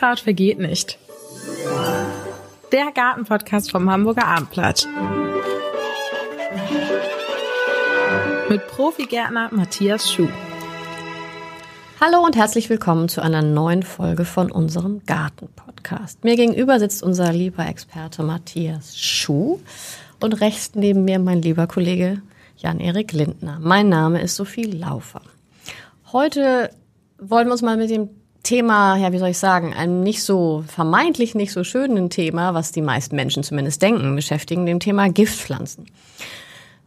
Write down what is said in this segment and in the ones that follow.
Unkraut vergeht nicht. Der Gartenpodcast vom Hamburger Abendblatt. Mit Profigärtner Matthias Schuh. Hallo und herzlich willkommen zu einer neuen Folge von unserem Gartenpodcast. Mir gegenüber sitzt unser lieber Experte Matthias Schuh und rechts neben mir mein lieber Kollege Jan-Erik Lindner. Mein Name ist Sophie Laufer. Heute wollen wir uns mal mit dem Thema, ja, wie soll ich sagen, einem nicht so, vermeintlich nicht so schönen Thema, was die meisten Menschen zumindest denken, beschäftigen, dem Thema Giftpflanzen.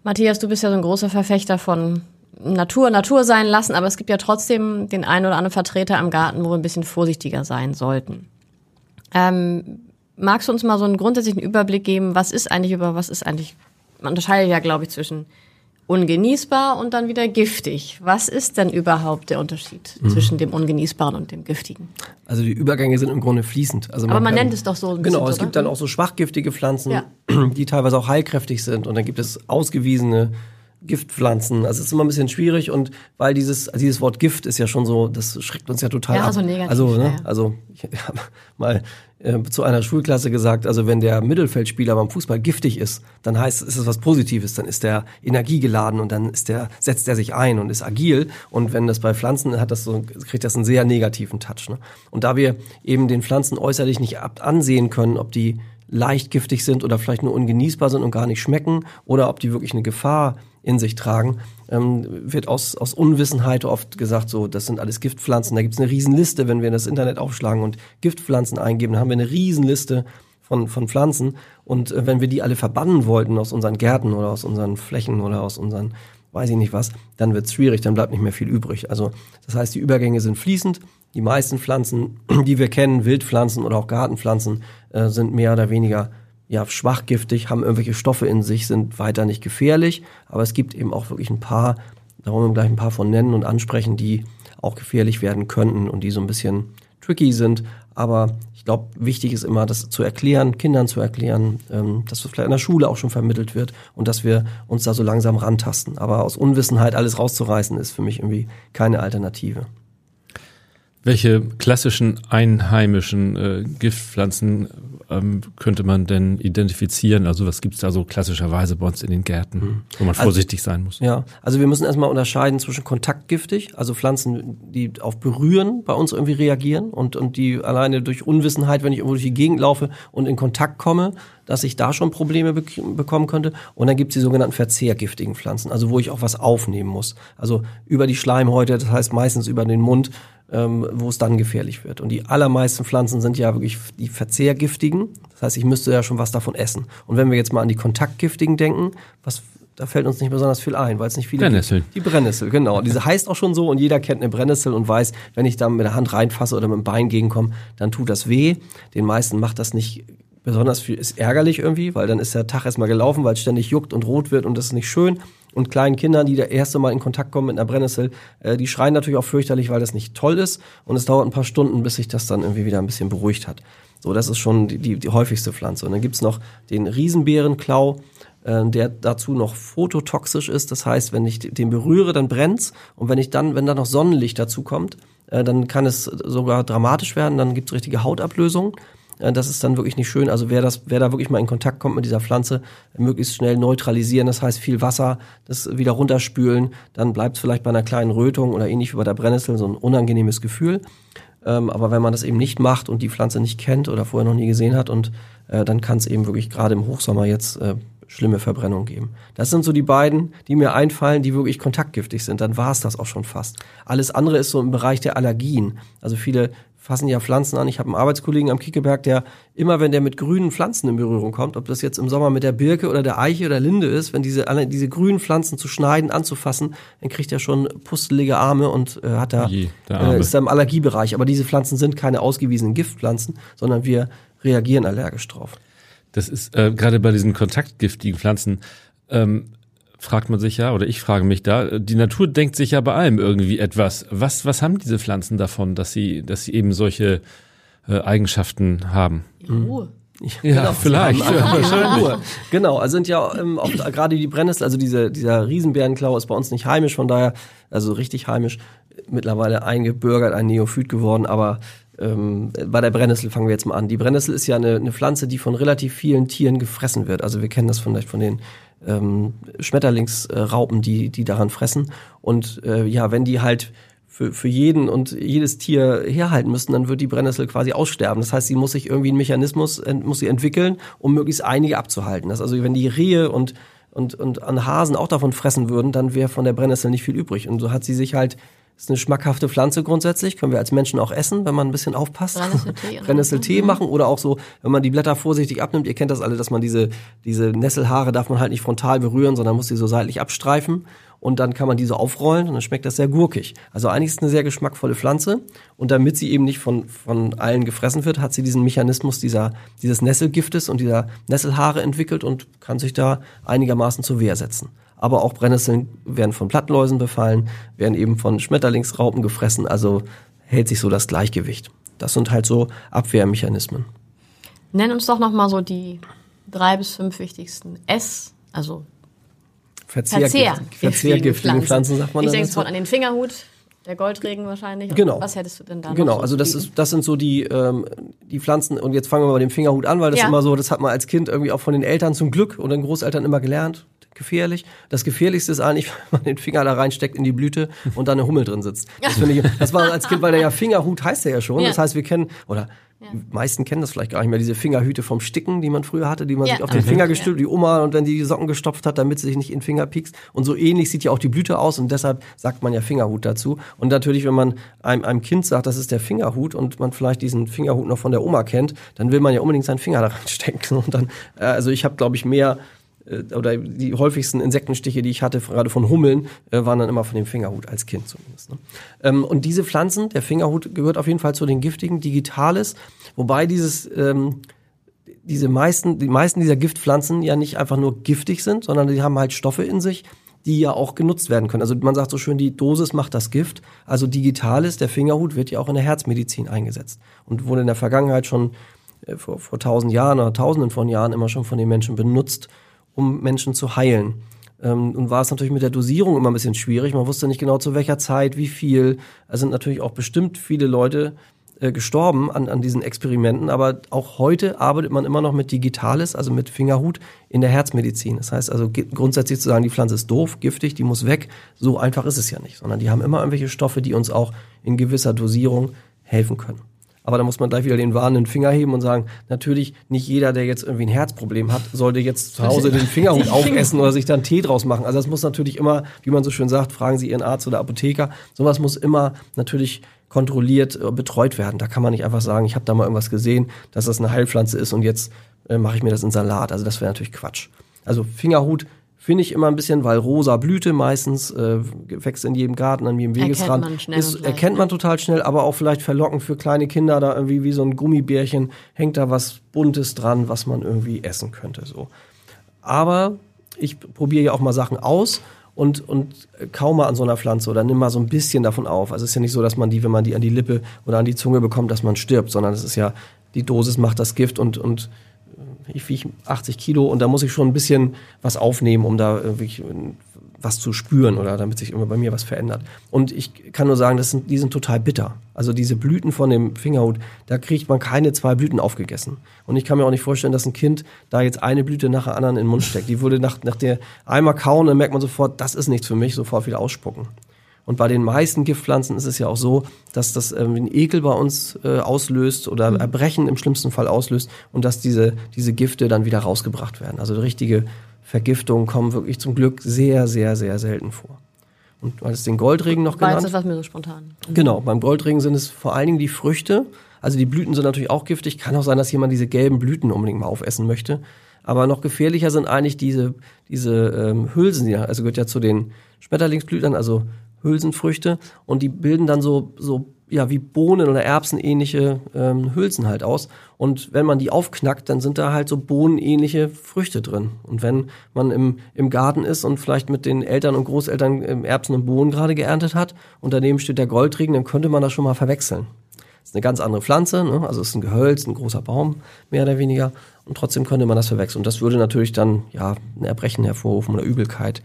Matthias, du bist ja so ein großer Verfechter von Natur, Natur sein lassen, aber es gibt ja trotzdem den einen oder anderen Vertreter im Garten, wo wir ein bisschen vorsichtiger sein sollten. Ähm, magst du uns mal so einen grundsätzlichen Überblick geben, was ist eigentlich über, was ist eigentlich, man unterscheidet ja, glaube ich, zwischen ungenießbar und dann wieder giftig. Was ist denn überhaupt der Unterschied mhm. zwischen dem ungenießbaren und dem giftigen? Also die Übergänge sind im Grunde fließend. Also man Aber man kann, nennt es doch so. Ein bisschen genau, es gibt dann auch so schwachgiftige Pflanzen, ja. die teilweise auch heilkräftig sind. Und dann gibt es ausgewiesene Giftpflanzen. Also es ist immer ein bisschen schwierig und weil dieses dieses Wort Gift ist ja schon so, das schreckt uns ja total ja, ab. Also negativ. Also, ne, ja. also ich habe mal äh, zu einer Schulklasse gesagt, also wenn der Mittelfeldspieler beim Fußball giftig ist, dann heißt ist es was Positives, dann ist der energiegeladen und dann ist der setzt er sich ein und ist agil und wenn das bei Pflanzen hat das so kriegt das einen sehr negativen Touch, ne? Und da wir eben den Pflanzen äußerlich nicht ansehen können, ob die leicht giftig sind oder vielleicht nur ungenießbar sind und gar nicht schmecken oder ob die wirklich eine Gefahr in sich tragen, ähm, wird aus, aus Unwissenheit oft gesagt, so, das sind alles Giftpflanzen. Da gibt es eine Riesenliste, wenn wir das Internet aufschlagen und Giftpflanzen eingeben, dann haben wir eine Riesenliste von, von Pflanzen. Und äh, wenn wir die alle verbannen wollten aus unseren Gärten oder aus unseren Flächen oder aus unseren, weiß ich nicht was, dann wird es schwierig, dann bleibt nicht mehr viel übrig. Also das heißt, die Übergänge sind fließend. Die meisten Pflanzen, die wir kennen, Wildpflanzen oder auch Gartenpflanzen, äh, sind mehr oder weniger ja, schwachgiftig, haben irgendwelche Stoffe in sich, sind weiter nicht gefährlich. Aber es gibt eben auch wirklich ein paar, da wollen wir gleich ein paar von nennen und ansprechen, die auch gefährlich werden könnten und die so ein bisschen tricky sind. Aber ich glaube, wichtig ist immer, das zu erklären, Kindern zu erklären, ähm, dass das vielleicht in der Schule auch schon vermittelt wird und dass wir uns da so langsam rantasten. Aber aus Unwissenheit alles rauszureißen, ist für mich irgendwie keine Alternative. Welche klassischen einheimischen äh, Giftpflanzen ähm, könnte man denn identifizieren? Also was gibt's da so klassischerweise bei uns in den Gärten, mhm. wo man also vorsichtig also, sein muss? Ja, also wir müssen erstmal unterscheiden zwischen kontaktgiftig, also Pflanzen, die auf Berühren bei uns irgendwie reagieren und, und die alleine durch Unwissenheit, wenn ich irgendwo durch die Gegend laufe und in Kontakt komme, dass ich da schon Probleme be bekommen könnte. Und dann gibt's die sogenannten verzehrgiftigen Pflanzen, also wo ich auch was aufnehmen muss. Also über die Schleimhäute, das heißt meistens über den Mund, ähm, wo es dann gefährlich wird. Und die allermeisten Pflanzen sind ja wirklich die verzehrgiftigen. Das heißt, ich müsste ja schon was davon essen. Und wenn wir jetzt mal an die kontaktgiftigen denken, was da fällt uns nicht besonders viel ein, weil es nicht viele Brennnessel. Gibt. Die Brennnessel, genau. Diese heißt auch schon so und jeder kennt eine Brennnessel und weiß, wenn ich da mit der Hand reinfasse oder mit dem Bein gegenkomme, dann tut das weh. Den meisten macht das nicht besonders viel, ist ärgerlich irgendwie, weil dann ist der Tag erstmal gelaufen, weil es ständig juckt und rot wird und das ist nicht schön. Und kleinen Kindern, die das erste Mal in Kontakt kommen mit einer Brennnessel, äh, die schreien natürlich auch fürchterlich, weil das nicht toll ist. Und es dauert ein paar Stunden, bis sich das dann irgendwie wieder ein bisschen beruhigt hat. So, das ist schon die, die, die häufigste Pflanze. Und dann gibt's noch den Riesenbeerenklau, äh, der dazu noch phototoxisch ist. Das heißt, wenn ich den berühre, dann brennt's. Und wenn ich dann, wenn da noch Sonnenlicht dazu kommt, äh, dann kann es sogar dramatisch werden. Dann gibt's richtige Hautablösung. Das ist dann wirklich nicht schön. Also wer das, wer da wirklich mal in Kontakt kommt mit dieser Pflanze, möglichst schnell neutralisieren. Das heißt viel Wasser, das wieder runterspülen. Dann bleibt es vielleicht bei einer kleinen Rötung oder ähnlich wie bei der Brennnessel so ein unangenehmes Gefühl. Ähm, aber wenn man das eben nicht macht und die Pflanze nicht kennt oder vorher noch nie gesehen hat und äh, dann kann es eben wirklich gerade im Hochsommer jetzt äh, schlimme Verbrennung geben. Das sind so die beiden, die mir einfallen, die wirklich kontaktgiftig sind. Dann war es das auch schon fast. Alles andere ist so im Bereich der Allergien. Also viele fassen ja Pflanzen an. Ich habe einen Arbeitskollegen am Kiekeberg, der immer, wenn der mit grünen Pflanzen in Berührung kommt, ob das jetzt im Sommer mit der Birke oder der Eiche oder Linde ist, wenn diese alle diese grünen Pflanzen zu schneiden, anzufassen, dann kriegt er schon pustelige Arme und äh, hat da Je, äh, ist da im Allergiebereich. Aber diese Pflanzen sind keine ausgewiesenen Giftpflanzen, sondern wir reagieren allergisch drauf. Das ist äh, gerade bei diesen kontaktgiftigen Pflanzen. Ähm, fragt man sich ja, oder ich frage mich da, die Natur denkt sich ja bei allem irgendwie etwas. Was, was haben diese Pflanzen davon, dass sie, dass sie eben solche äh, Eigenschaften haben? Ruhe. Ja, genau, vielleicht. Ja, genau, also sind ja ähm, auch gerade die Brennnessel, also diese, dieser Riesenbärenklau ist bei uns nicht heimisch, von daher, also richtig heimisch, mittlerweile eingebürgert, ein Neophyt geworden, aber ähm, bei der Brennnessel fangen wir jetzt mal an. Die Brennnessel ist ja eine, eine Pflanze, die von relativ vielen Tieren gefressen wird. Also wir kennen das vielleicht von den ähm, Schmetterlingsraupen, die, die daran fressen. Und äh, ja, wenn die halt für, für jeden und jedes Tier herhalten müssen, dann wird die Brennnessel quasi aussterben. Das heißt, sie muss sich irgendwie einen Mechanismus, muss sie entwickeln, um möglichst einige abzuhalten. Das also, wenn die Rehe und und, und an Hasen auch davon fressen würden, dann wäre von der Brennnessel nicht viel übrig. Und so hat sie sich halt ist eine schmackhafte Pflanze grundsätzlich, können wir als Menschen auch essen, wenn man ein bisschen aufpasst. Brennnesseltee, Brennnesseltee mhm. machen oder auch so, wenn man die Blätter vorsichtig abnimmt. Ihr kennt das alle, dass man diese, diese Nesselhaare darf man halt nicht frontal berühren, sondern muss sie so seitlich abstreifen und dann kann man diese aufrollen und dann schmeckt das sehr gurkig. Also eigentlich ist es eine sehr geschmackvolle Pflanze und damit sie eben nicht von, von allen gefressen wird, hat sie diesen Mechanismus dieser, dieses Nesselgiftes und dieser Nesselhaare entwickelt und kann sich da einigermaßen zur Wehr setzen aber auch Brennnesseln werden von Blattläusen befallen, werden eben von Schmetterlingsraupen gefressen, also hält sich so das Gleichgewicht. Das sind halt so Abwehrmechanismen. Nenn uns doch nochmal so die drei bis fünf wichtigsten S, also Verzehr, Verzehr, verzehrgiftigen Pflanzen, sagt man Ich denke sofort an den Fingerhut, der Goldregen wahrscheinlich. Und Genau. Was hättest du denn da noch Genau, so also das ist, das sind so die, ähm, die Pflanzen, und jetzt fangen wir mal bei dem Fingerhut an, weil das Ja. ist immer so, das hat man als Kind irgendwie auch von den Eltern zum Glück und den Großeltern immer gelernt. Gefährlich. Das Gefährlichste ist eigentlich, wenn man den Finger da reinsteckt in die Blüte und da eine Hummel drin sitzt. Das finde ich, das war als Kind, weil der ja Fingerhut heißt der ja schon. Ja. Das heißt, wir kennen, oder die meisten kennen das vielleicht gar nicht mehr, diese Fingerhüte vom Sticken, die man früher hatte, die man Ja. sich auf den Mhm. Finger gestülpt, die Oma und dann die Socken gestopft hat, damit sie sich nicht in den Finger piekst. Und so ähnlich sieht ja auch die Blüte aus und deshalb sagt man ja Fingerhut dazu. Und natürlich, wenn man einem, einem Kind sagt, das ist der Fingerhut und man vielleicht diesen Fingerhut noch von der Oma kennt, dann will man ja unbedingt seinen Finger da reinstecken. Und dann, äh, also ich habe, glaube ich, mehr oder die häufigsten Insektenstiche, die ich hatte, gerade von Hummeln, äh, waren dann immer von dem Fingerhut als Kind zumindest. Ne? Ähm, und diese Pflanzen, der Fingerhut gehört auf jeden Fall zu den giftigen Digitales, wobei dieses ähm, diese meisten, die meisten dieser Giftpflanzen ja nicht einfach nur giftig sind, sondern die haben halt Stoffe in sich, die ja auch genutzt werden können. Also man sagt so schön, die Dosis macht das Gift. Also Digitalis, der Fingerhut, wird ja auch in der Herzmedizin eingesetzt und wurde in der Vergangenheit schon äh, vor, vor tausend Jahren oder tausenden von Jahren immer schon von den Menschen benutzt, um Menschen zu heilen. Ähm, und war es natürlich mit der Dosierung immer ein bisschen schwierig. Man wusste nicht genau zu welcher Zeit, wie viel. Es sind natürlich auch bestimmt viele Leute äh, gestorben an, an diesen Experimenten, aber auch heute arbeitet man immer noch mit Digitales, also mit Fingerhut in der Herzmedizin. Das heißt also grundsätzlich zu sagen, die Pflanze ist doof, giftig, die muss weg, so einfach ist es ja nicht, sondern die haben immer irgendwelche Stoffe, die uns auch in gewisser Dosierung helfen können. Aber da muss man gleich wieder den warnenden Finger heben und sagen, natürlich nicht jeder, der jetzt irgendwie ein Herzproblem hat, sollte jetzt zu Hause den Fingerhut aufessen oder sich dann Tee draus machen. Also das muss natürlich immer, wie man so schön sagt, fragen Sie Ihren Arzt oder Apotheker. Sowas muss immer natürlich kontrolliert äh, betreut werden. Da kann man nicht einfach sagen, ich habe da mal irgendwas gesehen, dass das eine Heilpflanze ist und jetzt äh, mache ich mir das in Salat. Also das wäre natürlich Quatsch. Also Fingerhut finde ich immer ein bisschen, weil rosa Blüte meistens äh, wächst in jedem Garten, an jedem Erkennt Wegesrand. man schnell ist, erkennt man total schnell, aber auch vielleicht verlockend für kleine Kinder da irgendwie wie so ein Gummibärchen hängt da was Buntes dran, was man irgendwie essen könnte so. Aber ich probiere ja auch mal Sachen aus und, und kaum mal an so einer Pflanze oder nimm mal so ein bisschen davon auf. Also es ist ja nicht so, dass man die, wenn man die an die Lippe oder an die Zunge bekommt, dass man stirbt, sondern es ist ja, die Dosis macht das Gift und, und ich wiege 80 Kilo und da muss ich schon ein bisschen was aufnehmen, um da irgendwie was zu spüren oder damit sich immer bei mir was verändert. Und ich kann nur sagen, das sind, die sind total bitter. Also diese Blüten von dem Fingerhut, da kriegt man keine zwei Blüten aufgegessen. Und ich kann mir auch nicht vorstellen, dass ein Kind da jetzt eine Blüte nach der anderen in den Mund steckt. Die würde nach, nach der einmal kauen, dann merkt man sofort, das ist nichts für mich, sofort wieder ausspucken. Und bei den meisten Giftpflanzen ist es ja auch so, dass das ähm, einen Ekel bei uns äh, auslöst oder Erbrechen im schlimmsten Fall auslöst und dass diese, diese Gifte dann wieder rausgebracht werden. Also richtige Vergiftungen kommen wirklich zum Glück sehr, sehr, sehr selten vor. Und du hattest den Goldregen noch genannt. jetzt das, was mir so spontan. Genau, beim Goldregen sind es vor allen Dingen die Früchte. Also die Blüten sind natürlich auch giftig. Kann auch sein, dass jemand diese gelben Blüten unbedingt mal aufessen möchte. Aber noch gefährlicher sind eigentlich diese, diese ähm, Hülsen, also gehört ja zu den Schmetterlingsblütern, also Hülsenfrüchte. Und die bilden dann so, so ja, wie Bohnen oder Erbsen ähnliche ähm, Hülsen halt aus. Und wenn man die aufknackt, dann sind da halt so bohnenähnliche Früchte drin. Und wenn man im, im Garten ist und vielleicht mit den Eltern und Großeltern ähm, Erbsen und Bohnen gerade geerntet hat und daneben steht der Goldregen, dann könnte man das schon mal verwechseln. Das ist eine ganz andere Pflanze, ne? also ist ein Gehölz, ein großer Baum, mehr oder weniger. Und trotzdem könnte man das verwechseln. Und das würde natürlich dann ja ein Erbrechen hervorrufen oder Übelkeit.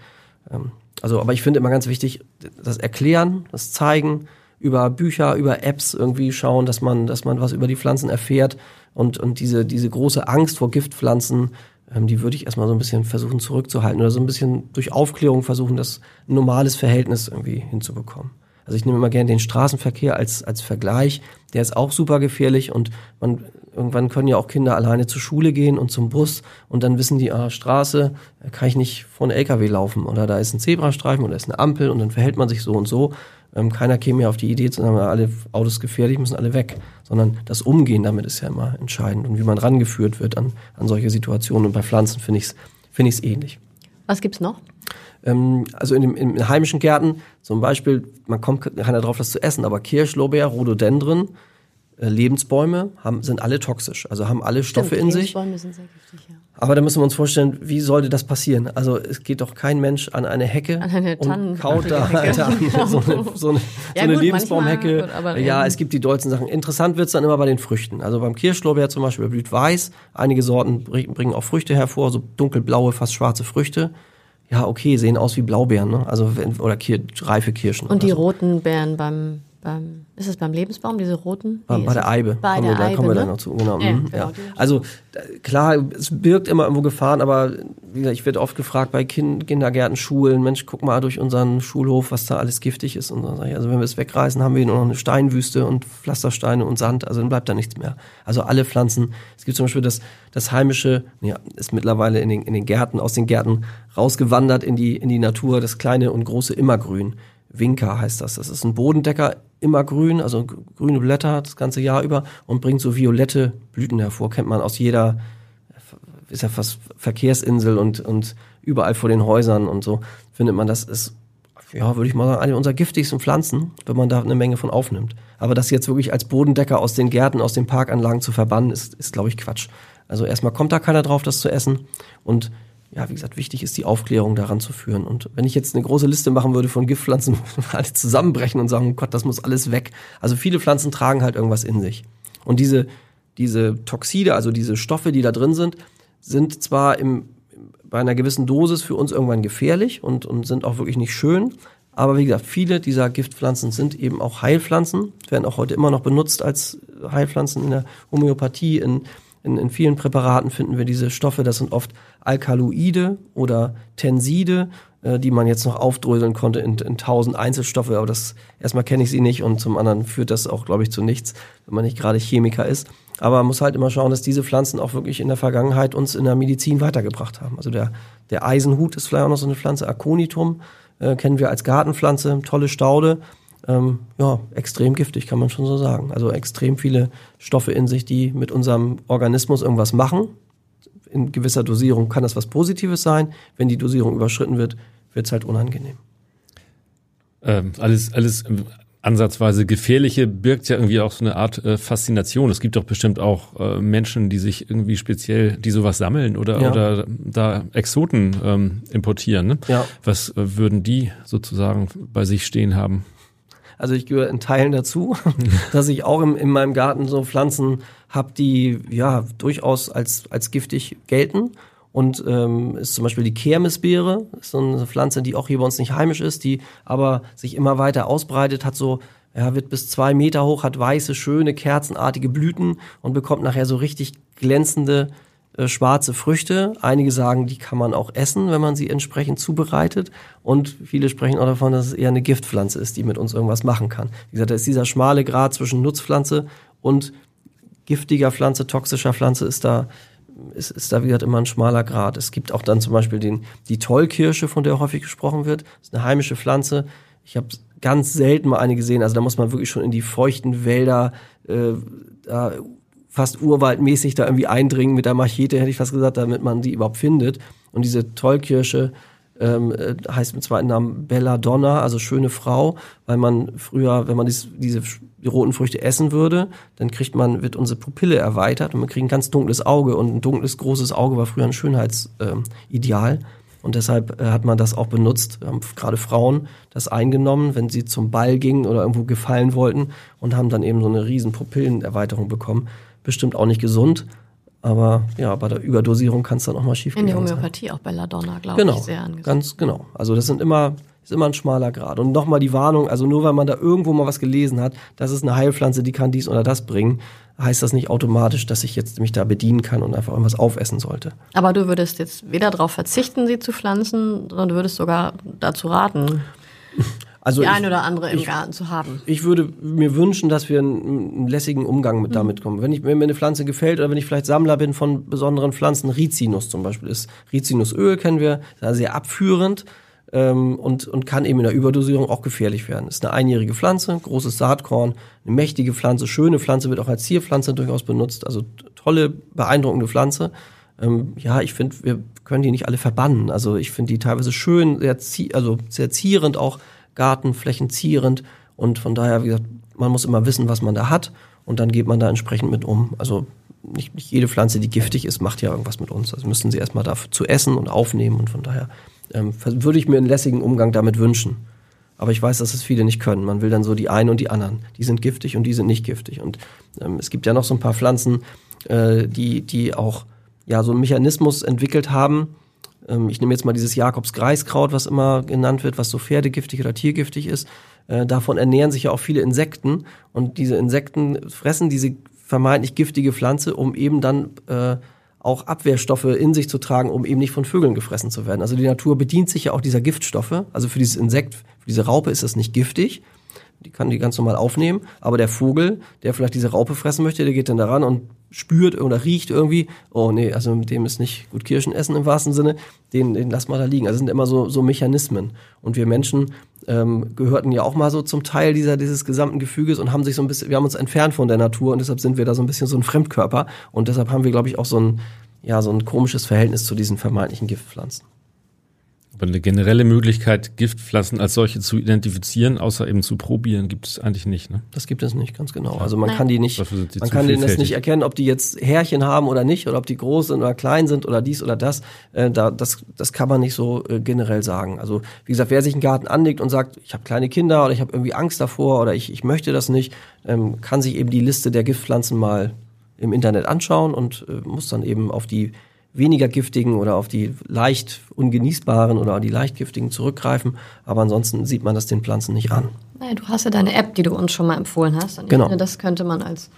Ähm, also, aber ich finde immer ganz wichtig, das Erklären, das Zeigen, über Bücher, über Apps irgendwie schauen, dass man, dass man was über die Pflanzen erfährt und, und diese, diese große Angst vor Giftpflanzen, ähm, die würde ich erstmal so ein bisschen versuchen zurückzuhalten oder so ein bisschen durch Aufklärung versuchen, das normales Verhältnis irgendwie hinzubekommen. Also ich nehme immer gerne den Straßenverkehr als, als Vergleich. Der ist auch super gefährlich und man, irgendwann können ja auch Kinder alleine zur Schule gehen und zum Bus und dann wissen die, ah, Straße, da kann ich nicht vor einen LKW laufen oder da ist ein Zebrastreifen oder ist eine Ampel und dann verhält man sich so und so. Ähm, keiner käme ja auf die Idee zu sagen, alle Autos gefährlich, müssen alle weg, sondern das Umgehen damit ist ja immer entscheidend und wie man rangeführt wird an, an solche Situationen und bei Pflanzen finde ich es finde ich es ähnlich. Was gibt's noch? Ähm, also in, dem, in heimischen Gärten zum Beispiel, man kommt keiner drauf, das zu essen, aber Kirsch, Lorbeer, Rhododendron, äh, Lebensbäume haben, sind alle toxisch, also haben alle Stoffe Stimmt, in sich. Lebensbäume sind sehr giftig, ja. Aber da müssen wir uns vorstellen, wie sollte das passieren? Also es geht doch kein Mensch an eine Hecke An eine Tannen- und kaut da. Alter, so eine, so eine, Ja, so eine gut, Lebensbaumhecke. aber, ja, es gibt die dollsten Sachen. Interessant wird's dann immer bei den Früchten. Also beim Kirschlorbeer zum Beispiel der blüht weiß. Einige Sorten bring- bringen auch Früchte hervor, so dunkelblaue, fast schwarze Früchte. Ja, okay, sehen aus wie Blaubeeren, ne? Also oder Kir reife Kirschen. Und die so. roten Beeren beim, beim, ist es beim Lebensbaum, diese roten? Bei, bei der? Eibe. Bei kommen der wir, da Eibe, kommen wir ne? dann noch zu. Genau. Ja, mhm, genau, ja. Also da- klar, es birgt immer irgendwo Gefahren, aber wie gesagt, ich werde oft gefragt bei kind, Kindergärten, Schulen, Mensch, guck mal durch unseren Schulhof, was da alles giftig ist. Und so. Also wenn wir es wegreißen, haben wir nur noch eine Steinwüste und Pflastersteine und Sand, also dann bleibt da nichts mehr. Also alle Pflanzen. Es gibt zum Beispiel das, das heimische, ja, ist mittlerweile in den, in den Gärten, aus den Gärten rausgewandert in die, in die Natur, das kleine und große Immergrün. Winker heißt das. Das ist ein Bodendecker, immergrün, also grüne Blätter das ganze Jahr über und bringt so violette Blüten hervor. Kennt man aus jeder, ist ja fast Verkehrsinsel und, und überall vor den Häusern und so findet man das ist, ja, würde ich mal sagen, eine unserer giftigsten Pflanzen, wenn man da eine Menge von aufnimmt. Aber das jetzt wirklich als Bodendecker aus den Gärten, aus den Parkanlagen zu verbannen, ist, ist glaube ich, Quatsch. Also erstmal kommt da keiner drauf, das zu essen und ja, wie gesagt, wichtig ist die Aufklärung daran zu führen. Und wenn ich jetzt eine große Liste machen würde von Giftpflanzen, alle zusammenbrechen und sagen, oh Gott, das muss alles weg. Also viele Pflanzen tragen halt irgendwas in sich. Und diese, diese Toxide, also diese Stoffe, die da drin sind, sind zwar im, bei einer gewissen Dosis für uns irgendwann gefährlich und, und sind auch wirklich nicht schön. Aber wie gesagt, viele dieser Giftpflanzen sind eben auch Heilpflanzen, werden auch heute immer noch benutzt als Heilpflanzen in der Homöopathie, in, in, in vielen Präparaten finden wir diese Stoffe, das sind oft Alkaloide oder Tenside, äh, die man jetzt noch aufdröseln konnte in, in tausend Einzelstoffe, aber das erstmal kenne ich sie nicht und zum anderen führt das auch, glaube ich, zu nichts, wenn man nicht gerade Chemiker ist. Aber man muss halt immer schauen, dass diese Pflanzen auch wirklich in der Vergangenheit uns in der Medizin weitergebracht haben. Also der, der Eisenhut ist vielleicht auch noch so eine Pflanze, Aconitum, äh, kennen wir als Gartenpflanze, tolle Staude. Ähm, ja, extrem giftig, kann man schon so sagen. Also extrem viele Stoffe in sich, die mit unserem Organismus irgendwas machen. In gewisser Dosierung kann das was Positives sein. Wenn die Dosierung überschritten wird, wird es halt unangenehm. Ähm, alles, alles ansatzweise Gefährliche birgt ja irgendwie auch so eine Art äh, Faszination. Es gibt doch bestimmt auch äh, Menschen, die sich irgendwie speziell, die sowas sammeln oder, Ja. oder da Exoten ähm, importieren. Ne? Ja. Was äh, würden die sozusagen bei sich stehen haben? Also ich gehöre in Teilen dazu, dass ich auch im, in meinem Garten so Pflanzen habe, die ja durchaus als, als giftig gelten. Und ähm, ist zum Beispiel die Kermesbeere, ist so eine Pflanze, die auch hier bei uns nicht heimisch ist, die aber sich immer weiter ausbreitet, hat so, ja, wird bis zwei Meter hoch, hat weiße, schöne, kerzenartige Blüten und bekommt nachher so richtig glänzende äh, schwarze Früchte. Einige sagen, die kann man auch essen, wenn man sie entsprechend zubereitet. Und viele sprechen auch davon, dass es eher eine Giftpflanze ist, die mit uns irgendwas machen kann. Wie gesagt, da ist dieser schmale Grad zwischen Nutzpflanze und giftiger Pflanze, toxischer Pflanze ist da ist, ist da wie gesagt immer ein schmaler Grad. Es gibt auch dann zum Beispiel den, die Tollkirsche, von der häufig gesprochen wird. Das ist eine heimische Pflanze. Ich habe ganz selten mal eine gesehen. Also da muss man wirklich schon in die feuchten Wälder, äh, da fast urwaldmäßig da irgendwie eindringen mit der Machete, hätte ich fast gesagt, damit man die überhaupt findet. Und diese Tollkirsche ähm, äh, heißt im zweiten Namen Belladonna, also schöne Frau, weil man früher, wenn man dies, diese die roten Früchte essen würde, dann kriegt man, wird unsere Pupille erweitert und man kriegt ein ganz dunkles Auge und ein dunkles, großes Auge war früher ein Schönheitsideal. Ähm, und deshalb äh, hat man das auch benutzt, haben gerade Frauen das eingenommen, wenn sie zum Ball gingen oder irgendwo gefallen wollten und haben dann eben so eine riesen Pupillenerweiterung bekommen. Bestimmt auch nicht gesund, aber ja, bei der Überdosierung kann es dann auch mal schief In der gegangen sein. Homöopathie auch Belladonna, glaube Genau, ich, sehr angesehen. ganz genau. Also das sind immer, ist immer ein schmaler Grad. Und nochmal die Warnung, also nur weil man da irgendwo mal was gelesen hat, das ist eine Heilpflanze, die kann dies oder das bringen, heißt das nicht automatisch, dass ich jetzt mich da bedienen kann und einfach irgendwas aufessen sollte. Aber du würdest jetzt weder darauf verzichten, sie zu pflanzen, sondern du würdest sogar dazu raten, Also die ein oder andere im ich- Garten zu haben. ich würde mir wünschen, dass wir einen, einen lässigen Umgang Mhm. mit damit kommen. Wenn, ich, wenn mir eine Pflanze gefällt oder wenn ich vielleicht Sammler bin von besonderen Pflanzen, Rizinus zum Beispiel ist Rizinusöl kennen wir, ist sehr abführend ähm, und, und kann eben in der Überdosierung auch gefährlich werden. Ist eine einjährige Pflanze, großes Saatkorn, eine mächtige Pflanze, schöne Pflanze, wird auch als Zierpflanze durchaus benutzt, also tolle, beeindruckende Pflanze. Ähm, ja, ich finde, wir können die nicht alle verbannen. Also ich finde die teilweise schön, sehr, also sehr zierend auch, Gartenflächen zierend und von daher, wie gesagt, man muss immer wissen, was man da hat und dann geht man da entsprechend mit um. Also nicht, nicht jede Pflanze, die giftig ist, macht ja irgendwas mit uns. Also müssen sie erstmal dafür zu essen und aufnehmen und von daher ähm, würde ich mir einen lässigen Umgang damit wünschen. Aber ich weiß, dass es viele nicht können. Man will dann so die einen und die anderen. Die sind giftig und die sind nicht giftig. Und ähm, es gibt ja noch so ein paar Pflanzen, äh, die, die auch ja so einen Mechanismus entwickelt haben. Ähm, ich nehme jetzt mal dieses Jakobs-Greiskraut, was immer genannt wird, was so pferdegiftig oder tiergiftig ist. Äh, davon ernähren sich ja auch viele Insekten. Und diese Insekten fressen diese vermeintlich giftige Pflanze, um eben dann äh, auch Abwehrstoffe in sich zu tragen, um eben nicht von Vögeln gefressen zu werden. Also die Natur bedient sich ja auch dieser Giftstoffe. Also für dieses Insekt, für diese Raupe ist das nicht giftig. Die kann die ganz normal aufnehmen. Aber der Vogel, der vielleicht diese Raupe fressen möchte, der geht dann daran und spürt oder riecht irgendwie, oh nee, also mit dem ist nicht gut Kirschen essen im wahrsten Sinne, den, den lass mal da liegen. Also sind immer so, so Mechanismen. Und wir Menschen ähm, gehörten ja auch mal so zum Teil dieser, dieses gesamten Gefüges und haben sich so ein bisschen, wir haben uns entfernt von der Natur und deshalb sind wir da so ein bisschen so ein Fremdkörper. Und deshalb haben wir, glaube ich, auch so ein, ja, so ein komisches Verhältnis zu diesen vermeintlichen Giftpflanzen. Aber eine generelle Möglichkeit, Giftpflanzen als solche zu identifizieren, außer eben zu probieren, gibt es eigentlich nicht. Ne? Das gibt es nicht, ganz genau. Also man kann die nicht, sie man kann denen das nicht erkennen, ob die jetzt Härchen haben oder nicht, oder ob die groß sind oder klein sind oder dies oder das. Äh, da, das, das kann man nicht so äh, generell sagen. Also wie gesagt, wer sich einen Garten anlegt und sagt, ich habe kleine Kinder oder ich habe irgendwie Angst davor oder ich, ich möchte das nicht, ähm, kann sich eben die Liste der Giftpflanzen mal im Internet anschauen und äh, muss dann eben auf die weniger giftigen oder auf die leicht ungenießbaren oder die leicht giftigen zurückgreifen. Aber ansonsten sieht man das den Pflanzen nicht an. Naja, du hast ja deine App, die du uns schon mal empfohlen hast. Und ich Genau. finde, das könnte man als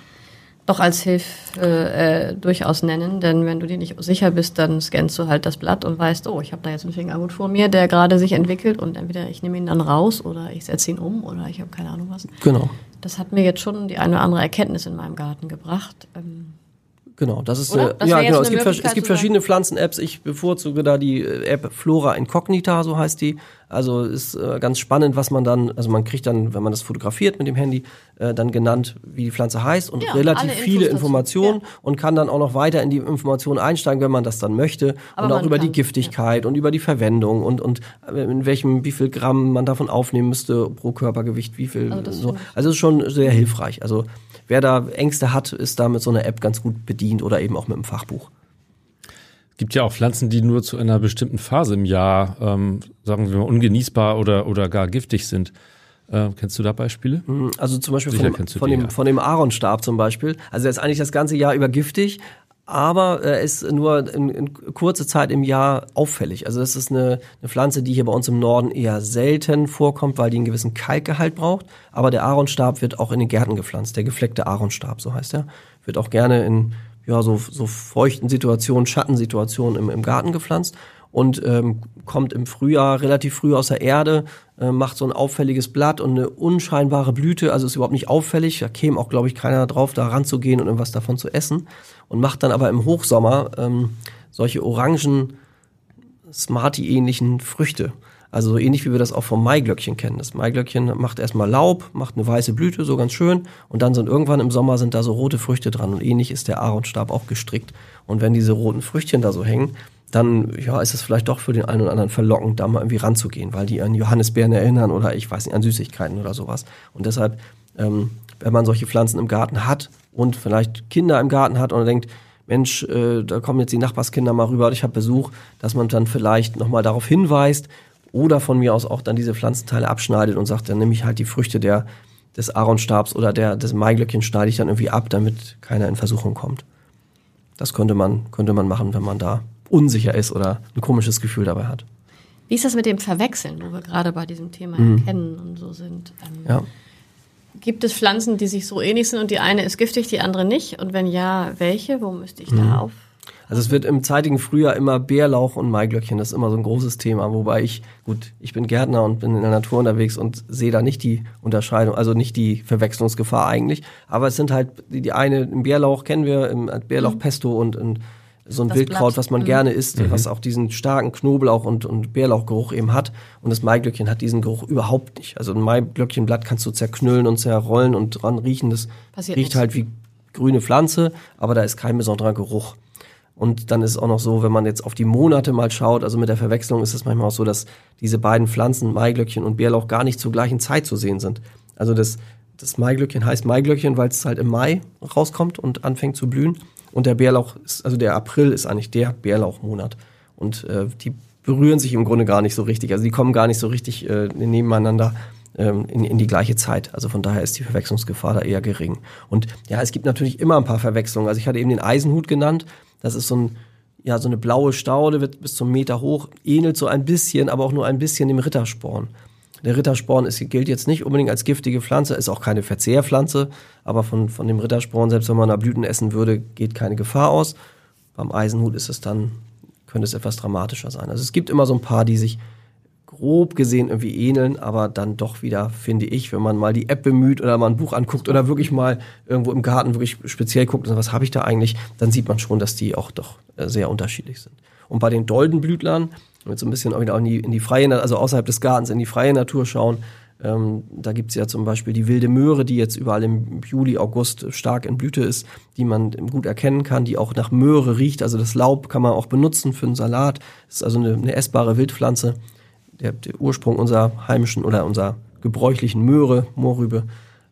doch als Hilfe äh, durchaus nennen, denn wenn du dir nicht sicher bist, dann scannst du halt das Blatt und weißt, oh, ich habe da jetzt einen Fingerhut vor mir, der gerade sich entwickelt und entweder ich nehme ihn dann raus oder ich setze ihn um oder ich habe keine Ahnung was. Genau. Das hat mir jetzt schon die eine oder andere Erkenntnis in meinem Garten gebracht. Ähm, Genau, das ist Oder? äh, Das ja genau. Es gibt, es gibt verschiedene Pflanzen-Apps. Ich bevorzuge da die äh, App Flora Incognita, so heißt die. Also ist äh, ganz spannend, was man dann, also man kriegt dann, wenn man das fotografiert mit dem Handy, äh, dann genannt, wie die Pflanze heißt und Ja, relativ viele dazu. Informationen Ja. und kann dann auch noch weiter in die Informationen einsteigen, wenn man das dann möchte Aber und auch über die kann, Giftigkeit und über die Verwendung und und äh, in welchem wie viel Gramm man davon aufnehmen müsste pro Körpergewicht, wie viel Also das so. Also es ist schon sehr hilfreich. Also wer da Ängste hat, ist da mit so einer App ganz gut bedient oder eben auch mit einem Fachbuch. Es gibt ja auch Pflanzen, die nur zu einer bestimmten Phase im Jahr, ähm, sagen wir mal, ungenießbar oder, oder gar giftig sind. Äh, kennst du da Beispiele? Also zum Beispiel Sicher von dem, von, dem, ja. von dem Aaronstab zum Beispiel. Also er ist eigentlich das ganze Jahr über giftig, aber er ist nur in, in kurze Zeit im Jahr auffällig. Also das ist eine, eine Pflanze, die hier bei uns im Norden eher selten vorkommt, weil die einen gewissen Kalkgehalt braucht. Aber der Aaronstab wird auch in den Gärten gepflanzt. Der gefleckte Aaronstab, so heißt er. Wird auch gerne in ja, so, so feuchten Situationen, Schattensituationen im, im Garten gepflanzt und ähm, kommt im Frühjahr relativ früh aus der Erde, äh, macht so ein auffälliges Blatt und eine unscheinbare Blüte, also ist überhaupt nicht auffällig. Da käme auch, glaube ich, keiner drauf, da ranzugehen und irgendwas davon zu essen. Und macht dann aber im Hochsommer ähm, solche orangen, Smarty-ähnlichen Früchte. Also so ähnlich wie wir das auch vom Maiglöckchen kennen. Das Maiglöckchen macht erstmal Laub, macht eine weiße Blüte, so ganz schön. Und dann sind irgendwann im Sommer sind da so rote Früchte dran. Und ähnlich ist der Aaronstab auch gestrickt. Und wenn diese roten Früchtchen da so hängen, dann ja, ist es vielleicht doch für den einen oder anderen verlockend, da mal irgendwie ranzugehen, weil die an Johannisbeeren erinnern oder ich weiß nicht, an Süßigkeiten oder sowas. Und deshalb, ähm, wenn man solche Pflanzen im Garten hat und vielleicht Kinder im Garten hat und denkt, Mensch, äh, da kommen jetzt die Nachbarskinder mal rüber, ich habe Besuch, dass man dann vielleicht nochmal darauf hinweist oder von mir aus auch dann diese Pflanzenteile abschneidet und sagt, dann nehme ich halt die Früchte der, des Aaronstabs oder der, des Maiglöckchen schneide ich dann irgendwie ab, damit keiner in Versuchung kommt. Das könnte man, könnte man machen, wenn man da unsicher ist oder ein komisches Gefühl dabei hat. Wie ist das mit dem Verwechseln, wo wir gerade bei diesem Thema Erkennen und so sind? Ähm, Ja. Gibt es Pflanzen, die sich so ähnlich sind und die eine ist giftig, die andere nicht? Und wenn ja, welche? Wo müsste ich da auf? Also es wird im zeitigen Frühjahr immer Bärlauch und Maiglöckchen, das ist immer so ein großes Thema, wobei ich, gut, ich bin Gärtner und bin in der Natur unterwegs und sehe da nicht die Unterscheidung, also nicht die Verwechslungsgefahr eigentlich, aber es sind halt, die, die eine, im Bärlauch kennen wir, im Bärlauchpesto und, und so ein Das Wildkraut, Blatt. was man Mhm. gerne isst, was auch diesen starken Knoblauch und, und Bärlauchgeruch eben hat. Und das Maiglöckchen hat diesen Geruch überhaupt nicht. Also ein Maiglöckchenblatt kannst du zerknüllen und zerrollen und dran riechen. Das Passiert riecht nichts. halt wie grüne Pflanze, aber da ist kein besonderer Geruch. Und dann ist es auch noch so, wenn man jetzt auf die Monate mal schaut, also mit der Verwechslung ist es manchmal auch so, dass diese beiden Pflanzen, Maiglöckchen und Bärlauch, gar nicht zur gleichen Zeit zu sehen sind. Also das, das Maiglöckchen heißt Maiglöckchen, weil es halt im Mai rauskommt und anfängt zu blühen. Und der Bärlauch ist, also der April ist eigentlich der Bärlauchmonat. Und äh, die berühren sich im Grunde gar nicht so richtig. Also die kommen gar nicht so richtig äh, nebeneinander ähm, in, in die gleiche Zeit. Also von daher ist die Verwechslungsgefahr da eher gering. Und ja, es gibt natürlich immer ein paar Verwechslungen. Also ich hatte eben den Eisenhut genannt. Das ist so ein ja, so eine blaue Staude, wird bis zum Meter hoch, ähnelt so ein bisschen, aber auch nur ein bisschen dem Rittersporn. Der Rittersporn ist, gilt jetzt nicht unbedingt als giftige Pflanze, ist auch keine Verzehrpflanze, aber von, von dem Rittersporn, selbst wenn man da Blüten essen würde, geht keine Gefahr aus. Beim Eisenhut ist es dann, könnte es etwas dramatischer sein. Also es gibt immer so ein paar, die sich grob gesehen irgendwie ähneln, aber dann doch wieder, finde ich, wenn man mal die App bemüht oder mal ein Buch anguckt oder wirklich mal irgendwo im Garten wirklich speziell guckt, was habe ich da eigentlich, dann sieht man schon, dass die auch doch äh, sehr unterschiedlich sind. Und bei den Doldenblütlern, wenn wir jetzt so ein bisschen auch wieder in die, in die freie, also außerhalb des Gartens in die freie Natur schauen, ähm, da gibt's ja zum Beispiel die wilde Möhre, die jetzt überall im Juli, August stark in Blüte ist, die man gut erkennen kann, die auch nach Möhre riecht. Also das Laub kann man auch benutzen für einen Salat. Das ist also eine, eine essbare Wildpflanze der, der Ursprung unserer heimischen oder unserer gebräuchlichen Möhre, Mohrrübe,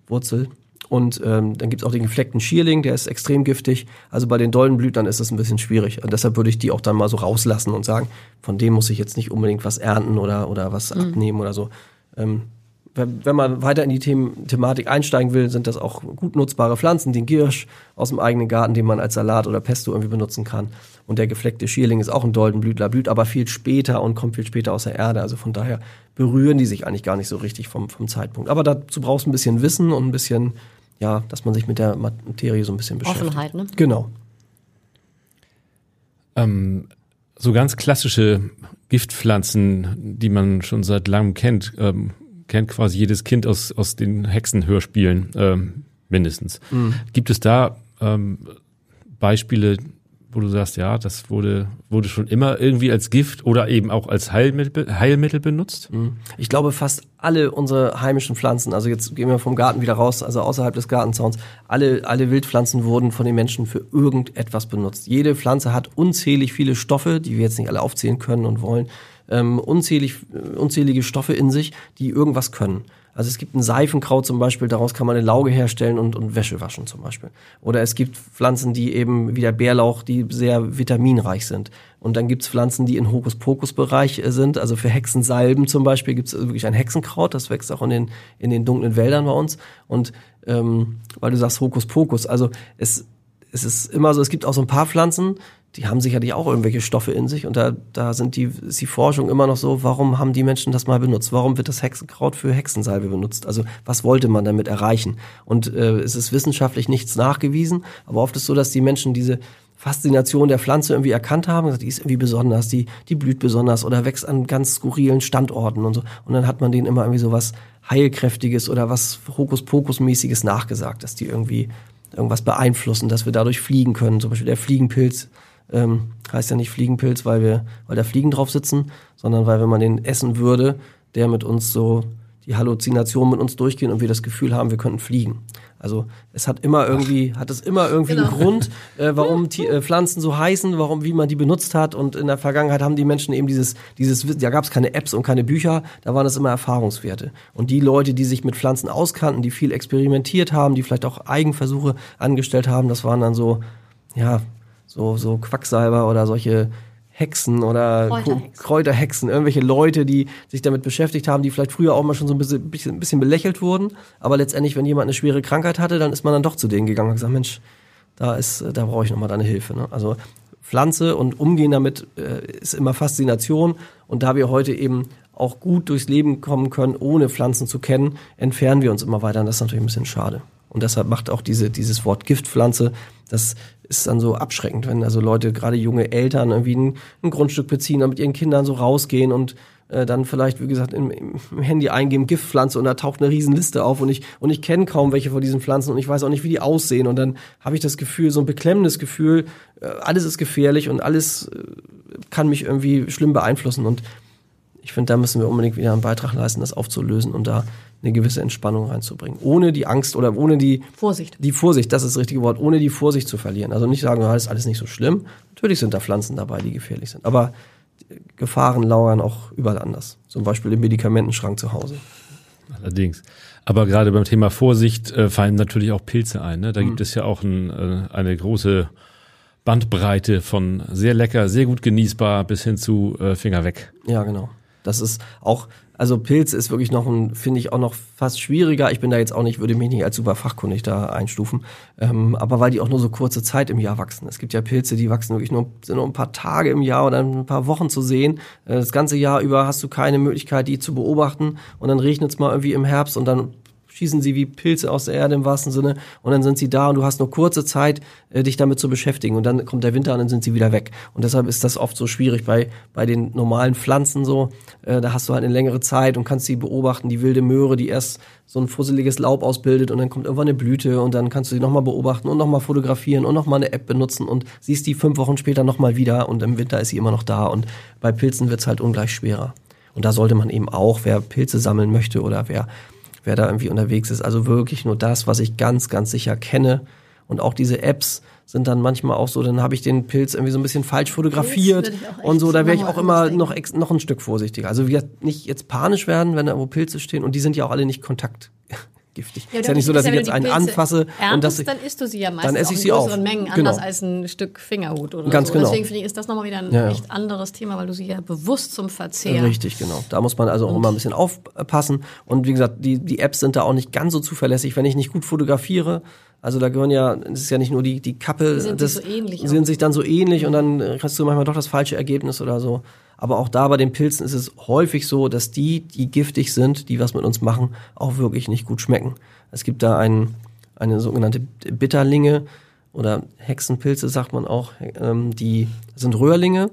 Wurzel. Und ähm, dann gibt's auch den gefleckten Schierling, der ist extrem giftig. Also bei den Doldenblütlern ist das ein bisschen schwierig. Und deshalb würde ich die auch dann mal so rauslassen und sagen, von dem muss ich jetzt nicht unbedingt was ernten oder, oder was abnehmen oder so. Ähm, wenn wenn man weiter in die Themen, Thematik einsteigen will, sind das auch gut nutzbare Pflanzen. Den Giersch aus dem eigenen Garten, den man als Salat oder Pesto irgendwie benutzen kann. Und der gefleckte Schierling ist auch ein Doldenblütler, blüht aber viel später und kommt viel später aus der Erde. Also von daher berühren die sich eigentlich gar nicht so richtig vom, vom Zeitpunkt. Aber dazu brauchst du ein bisschen Wissen und ein bisschen, ja, dass man sich mit der Materie so ein bisschen beschäftigt. Offenheit, ne? Genau. Ähm, so ganz klassische Giftpflanzen, die man schon seit langem kennt, ähm, kennt quasi jedes Kind aus, aus den Hexenhörspielen ähm, mindestens. Gibt es da ähm, Beispiele, wo du sagst, ja, das wurde, wurde schon immer irgendwie als Gift oder eben auch als Heilmittel, Heilmittel benutzt? Ich glaube, fast alle unsere heimischen Pflanzen, also jetzt gehen wir vom Garten wieder raus, also außerhalb des Gartenzauns, alle, alle Wildpflanzen wurden von den Menschen für irgendetwas benutzt. Jede Pflanze hat unzählig viele Stoffe, die wir jetzt nicht alle aufzählen können und wollen, ähm, unzählig, äh, unzählige Stoffe in sich, die irgendwas können. Also es gibt ein Seifenkraut zum Beispiel, daraus kann man eine Lauge herstellen und, und Wäsche waschen zum Beispiel. Oder es gibt Pflanzen, die eben wie der Bärlauch, die sehr vitaminreich sind. Und dann gibt's Pflanzen, die in Hokuspokus-Bereich äh, sind. Also für Hexensalben zum Beispiel gibt's wirklich ein Hexenkraut, das wächst auch in den, in den dunklen Wäldern bei uns. Und ähm, weil du sagst Hokuspokus, also es, es ist immer so, es gibt auch so ein paar Pflanzen, die haben sicherlich auch irgendwelche Stoffe in sich und da, da sind die, ist die Forschung immer noch so, warum haben die Menschen das mal benutzt? Warum wird das Hexenkraut für Hexensalbe benutzt? Also was wollte man damit erreichen? Und äh, es ist wissenschaftlich nichts nachgewiesen, aber oft ist so, dass die Menschen diese Faszination der Pflanze irgendwie erkannt haben, die ist irgendwie besonders, die, die blüht besonders oder wächst an ganz skurrilen Standorten und so. Und dann hat man denen immer irgendwie so was Heilkräftiges oder was Hokuspokus-mäßiges nachgesagt, dass die irgendwie irgendwas beeinflussen, dass wir dadurch fliegen können. Zum Beispiel der Fliegenpilz ähm, heißt ja nicht Fliegenpilz, weil wir, weil da Fliegen drauf sitzen, sondern weil wenn man den essen würde, der mit uns so die Halluzinationen mit uns durchgehen und wir das Gefühl haben, wir könnten fliegen. Also es hat immer irgendwie, hat es immer irgendwie einen Grund, äh, warum die, äh, Pflanzen so heißen, warum, wie man die benutzt hat. Und in der Vergangenheit haben die Menschen eben dieses, dieses Wissen, da gab es keine Apps und keine Bücher, da waren es immer Erfahrungswerte. Und die Leute, die sich mit Pflanzen auskannten, die viel experimentiert haben, die vielleicht auch Eigenversuche angestellt haben, das waren dann so, ja, so, so Quacksalber oder solche Hexen oder Kräuterhexen. Kräuterhexen, irgendwelche Leute, die sich damit beschäftigt haben, die vielleicht früher auch mal schon so ein bisschen, bisschen, ein bisschen belächelt wurden, aber letztendlich, wenn jemand eine schwere Krankheit hatte, dann ist man dann doch zu denen gegangen und gesagt, Mensch, da ist, da brauche ich nochmal deine Hilfe. Ne? Also Pflanze und Umgehen damit äh, ist immer Faszination. Und da wir heute eben auch gut durchs Leben kommen können, ohne Pflanzen zu kennen, entfernen wir uns immer weiter. Und das ist natürlich ein bisschen schade. Und deshalb macht auch diese, dieses Wort Giftpflanze, das ist dann so abschreckend, wenn also Leute, gerade junge Eltern, irgendwie ein, ein Grundstück beziehen, dann mit ihren Kindern so rausgehen und äh, dann vielleicht, wie gesagt, im, im Handy eingeben, Giftpflanze und da taucht eine Riesenliste auf und ich, und ich kenne kaum welche von diesen Pflanzen und ich weiß auch nicht, wie die aussehen. Und dann habe ich das Gefühl, so ein beklemmendes Gefühl, äh, alles ist gefährlich und alles äh, kann mich irgendwie schlimm beeinflussen. Und ich finde, da müssen wir unbedingt wieder einen Beitrag leisten, das aufzulösen und da eine gewisse Entspannung reinzubringen. Ohne die Angst oder ohne die Vorsicht. Die Vorsicht, das ist das richtige Wort, ohne die Vorsicht zu verlieren. Also nicht sagen, das ist alles nicht so schlimm. Natürlich sind da Pflanzen dabei, die gefährlich sind. Aber Gefahren lauern auch überall anders. Zum Beispiel im Medikamentenschrank zu Hause. Allerdings. Aber gerade beim Thema Vorsicht äh, fallen natürlich auch Pilze ein. Ne? Da mhm. gibt es ja auch ein, äh, eine große Bandbreite von sehr lecker, sehr gut genießbar bis hin zu äh, Finger weg. Ja, genau. Das ist auch also Pilz ist wirklich noch ein, finde ich auch noch fast schwieriger. Ich bin da jetzt auch nicht, würde mich nicht als super fachkundig da einstufen. Ähm, aber weil die auch nur so kurze Zeit im Jahr wachsen. Es gibt ja Pilze, die wachsen wirklich nur, sind nur ein paar Tage im Jahr oder ein paar Wochen zu sehen. Äh, das ganze Jahr über hast du keine Möglichkeit, die zu beobachten. Und dann regnet es mal irgendwie im Herbst und dann schießen sie wie Pilze aus der Erde im wahrsten Sinne und dann sind sie da und du hast nur kurze Zeit, äh, dich damit zu beschäftigen und dann kommt der Winter und dann sind sie wieder weg. Und deshalb ist das oft so schwierig bei, bei den normalen Pflanzen so. Äh, da hast du halt eine längere Zeit und kannst sie beobachten, die wilde Möhre, die erst so ein fusseliges Laub ausbildet und dann kommt irgendwann eine Blüte und dann kannst du sie nochmal beobachten und nochmal fotografieren und nochmal eine App benutzen und siehst die fünf Wochen später nochmal wieder und im Winter ist sie immer noch da und bei Pilzen wird's halt ungleich schwerer. Und da sollte man eben auch, wer Pilze sammeln möchte oder wer wer da irgendwie unterwegs ist. Also wirklich nur das, was ich ganz, ganz sicher kenne. Und auch diese Apps sind dann manchmal auch so, dann habe ich den Pilz irgendwie so ein bisschen falsch fotografiert und so, da wäre ich auch immer noch, noch ein Stück vorsichtiger. Also wir nicht jetzt panisch werden, wenn da irgendwo Pilze stehen und die sind ja auch alle nicht kontakt giftig. Ja, ist ja nicht so, dass ich jetzt einen anfasse erntest, und das, dann isst du sie ja meistens dann esse ich sie in Mengen, genau. anders als ein Stück Fingerhut oder Ganz so. Genau. Deswegen finde ich, ist das nochmal wieder ein ja, echt anderes Thema, weil du sie ja bewusst zum Verzehr. Richtig, genau. Da muss man also auch immer ein bisschen aufpassen. Und wie gesagt, die, die Apps sind da auch nicht ganz so zuverlässig, wenn ich nicht gut fotografiere. Also da gehören ja, es ist ja nicht nur die, die Kappe, die sind, das, sich so ähnlich sind sich dann so ähnlich und dann hast du manchmal doch das falsche Ergebnis oder so. Aber auch da bei den Pilzen ist es häufig so, dass die, die giftig sind, die was mit uns machen, auch wirklich nicht gut schmecken. Es gibt da ein, eine sogenannte Bitterlinge oder Hexenpilze, sagt man auch. Ähm, die sind Röhrlinge,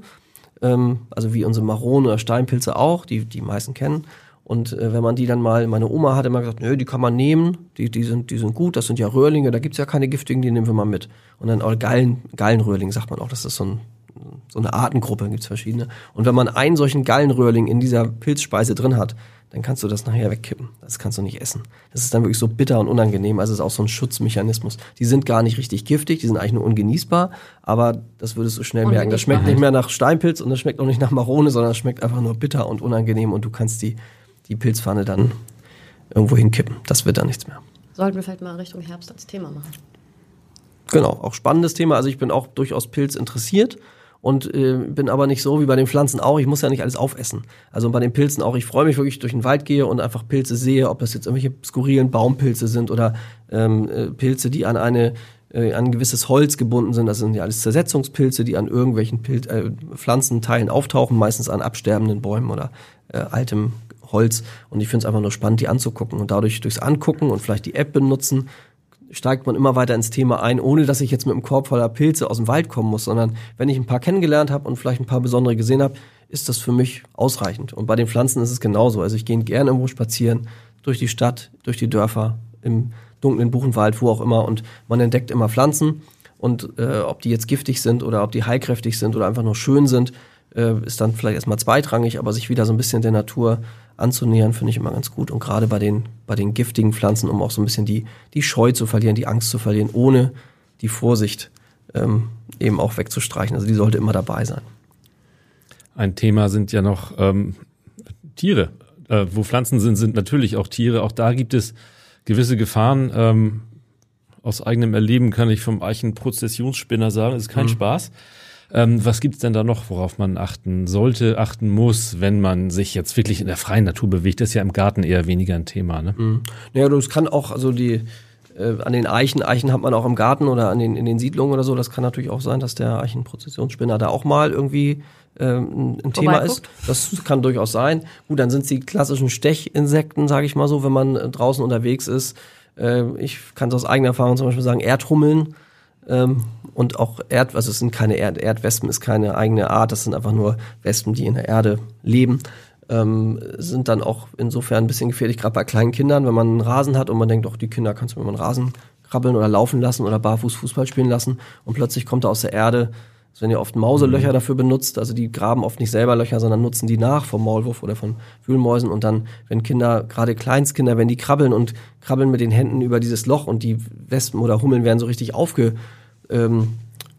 ähm, also wie unsere Maronen oder Steinpilze auch, die die meisten kennen. Und äh, wenn man die dann mal, meine Oma hat immer gesagt, nö, die kann man nehmen, die, die, sind, die sind gut, das sind ja Röhrlinge, da gibt's ja keine giftigen, die nehmen wir mal mit. Und dann auch Gallen, Gallenröhrling sagt man auch, das ist so, ein, so eine Artengruppe, gibt's verschiedene. Und wenn man einen solchen Gallenröhrling in dieser Pilzspeise drin hat, dann kannst du das nachher wegkippen. Das kannst du nicht essen. Das ist dann wirklich so bitter und unangenehm. Also es ist auch so ein Schutzmechanismus. Die sind gar nicht richtig giftig, die sind eigentlich nur ungenießbar, aber das würdest du schnell merken. Das schmeckt nicht mehr nach Steinpilz und das schmeckt auch nicht nach Marone, sondern es schmeckt einfach nur bitter und unangenehm und du kannst die, die Pilzpfanne dann irgendwo hinkippen. Das wird dann nichts mehr. Sollten wir vielleicht mal Richtung Herbst als Thema machen. Genau, auch spannendes Thema. Also ich bin auch durchaus Pilz interessiert und äh, bin aber nicht so wie bei den Pflanzen auch. Ich muss ja nicht alles aufessen. Also bei den Pilzen auch. Ich freue mich wirklich durch den Wald gehe und einfach Pilze sehe, ob das jetzt irgendwelche skurrilen Baumpilze sind oder ähm, äh, Pilze, die an eine äh, an ein gewisses Holz gebunden sind. Das sind ja alles Zersetzungspilze, die an irgendwelchen Pilz, äh, Pflanzenteilen auftauchen, meistens an absterbenden Bäumen oder äh, altem Holz. Und ich finde es einfach nur spannend, die anzugucken. Und dadurch durchs Angucken und vielleicht die App benutzen, steigt man immer weiter ins Thema ein, ohne dass ich jetzt mit einem Korb voller Pilze aus dem Wald kommen muss, sondern wenn ich ein paar kennengelernt habe und vielleicht ein paar besondere gesehen habe, ist das für mich ausreichend. Und bei den Pflanzen ist es genauso. Also ich gehe gerne irgendwo spazieren, durch die Stadt, durch die Dörfer, im dunklen Buchenwald, wo auch immer, und man entdeckt immer Pflanzen. Und äh, ob die jetzt giftig sind oder ob die heilkräftig sind oder einfach nur schön sind, äh, ist dann vielleicht erstmal zweitrangig, aber sich wieder so ein bisschen der Natur anzunähern, finde ich immer ganz gut. Und gerade bei den, bei den giftigen Pflanzen, um auch so ein bisschen die, die Scheu zu verlieren, die Angst zu verlieren, ohne die Vorsicht ähm, eben auch wegzustreichen. Also die sollte immer dabei sein. Ein Thema sind ja noch ähm, Tiere. Äh, wo Pflanzen sind, sind natürlich auch Tiere. Auch da gibt es gewisse Gefahren. Ähm, aus eigenem Erleben kann ich vom Eichenprozessionsspinner sagen, ist kein mhm. Spaß. Ähm, was gibt's denn da noch, worauf man achten sollte, achten muss, wenn man sich jetzt wirklich in der freien Natur bewegt? Das ist ja im Garten eher weniger ein Thema. Ne? Mhm. Naja, das kann auch, also die äh, an den Eichen, Eichen hat man auch im Garten oder an den, in den Siedlungen oder so, das kann natürlich auch sein, dass der Eichenprozessionsspinner da auch mal irgendwie ähm, ein Thema ist. Das kann durchaus sein. Gut, dann sind die klassischen Stechinsekten, sage ich mal so, wenn man äh, draußen unterwegs ist. Äh, ich kann es aus eigener Erfahrung zum Beispiel sagen, Erdhummeln ähm, und auch Erd, also es sind keine Erd, Erdwespen, ist keine eigene Art, das sind einfach nur Wespen, die in der Erde leben. Ähm, sind dann auch insofern ein bisschen gefährlich, gerade bei kleinen Kindern, wenn man einen Rasen hat und man denkt, auch die Kinder kannst du mit einem Rasen krabbeln oder laufen lassen oder barfuß Fußball spielen lassen und plötzlich kommt da aus der Erde es werden ja oft Mauselöcher mhm. dafür benutzt, also die graben oft nicht selber Löcher, sondern nutzen die nach vom Maulwurf oder von Wühlmäusen und dann, wenn Kinder, gerade Kleinstkinder, wenn die krabbeln und krabbeln mit den Händen über dieses Loch und die Wespen oder Hummeln werden so richtig aufge, ähm,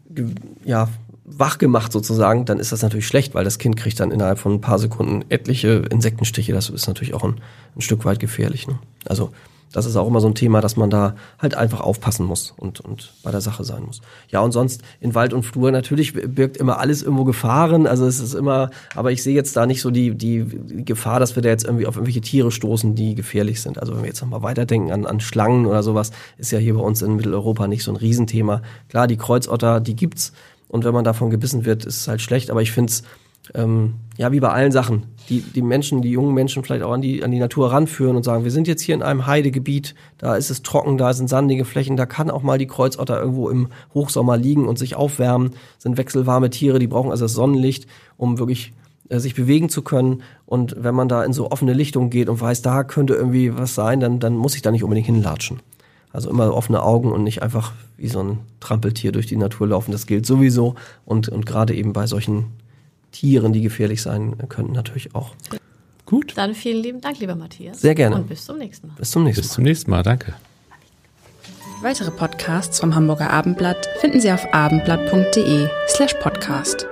ge, ja, wach gemacht sozusagen, dann ist das natürlich schlecht, weil das Kind kriegt dann innerhalb von ein paar Sekunden etliche Insektenstiche. Das ist natürlich auch ein, ein Stück weit gefährlich. Ne? Also das ist auch immer so ein Thema, dass man da halt einfach aufpassen muss und, und bei der Sache sein muss. Ja, und sonst in Wald und Flur natürlich birgt immer alles irgendwo Gefahren. Also es ist immer, aber ich sehe jetzt da nicht so die, die, Gefahr, dass wir da jetzt irgendwie auf irgendwelche Tiere stoßen, die gefährlich sind. Also wenn wir jetzt nochmal weiterdenken an, an Schlangen oder sowas, ist ja hier bei uns in Mitteleuropa nicht so ein Riesenthema. Klar, die Kreuzotter, die gibt's. Und wenn man davon gebissen wird, ist es halt schlecht. Aber ich finde es, ähm, ja, wie bei allen Sachen, die, die Menschen, die jungen Menschen vielleicht auch an die, an die Natur ranführen und sagen, wir sind jetzt hier in einem Heidegebiet, da ist es trocken, da sind sandige Flächen, da kann auch mal die Kreuzotter irgendwo im Hochsommer liegen und sich aufwärmen, sind wechselwarme Tiere, die brauchen also das Sonnenlicht, um wirklich äh, sich bewegen zu können. Und wenn man da in so offene Lichtungen geht und weiß, da könnte irgendwie was sein, dann, dann muss ich da nicht unbedingt hinlatschen. Also immer offene Augen und nicht einfach wie so ein Trampeltier durch die Natur laufen. Das gilt sowieso. Und, und gerade eben bei solchen Tieren, die gefährlich sein können, natürlich auch. Gut. Dann vielen lieben Dank, lieber Matthias. Sehr gerne. Und bis zum nächsten Mal. Bis zum nächsten Mal. Bis zum nächsten Mal, danke. Weitere Podcasts vom Hamburger Abendblatt finden Sie auf abendblatt.de slash podcast.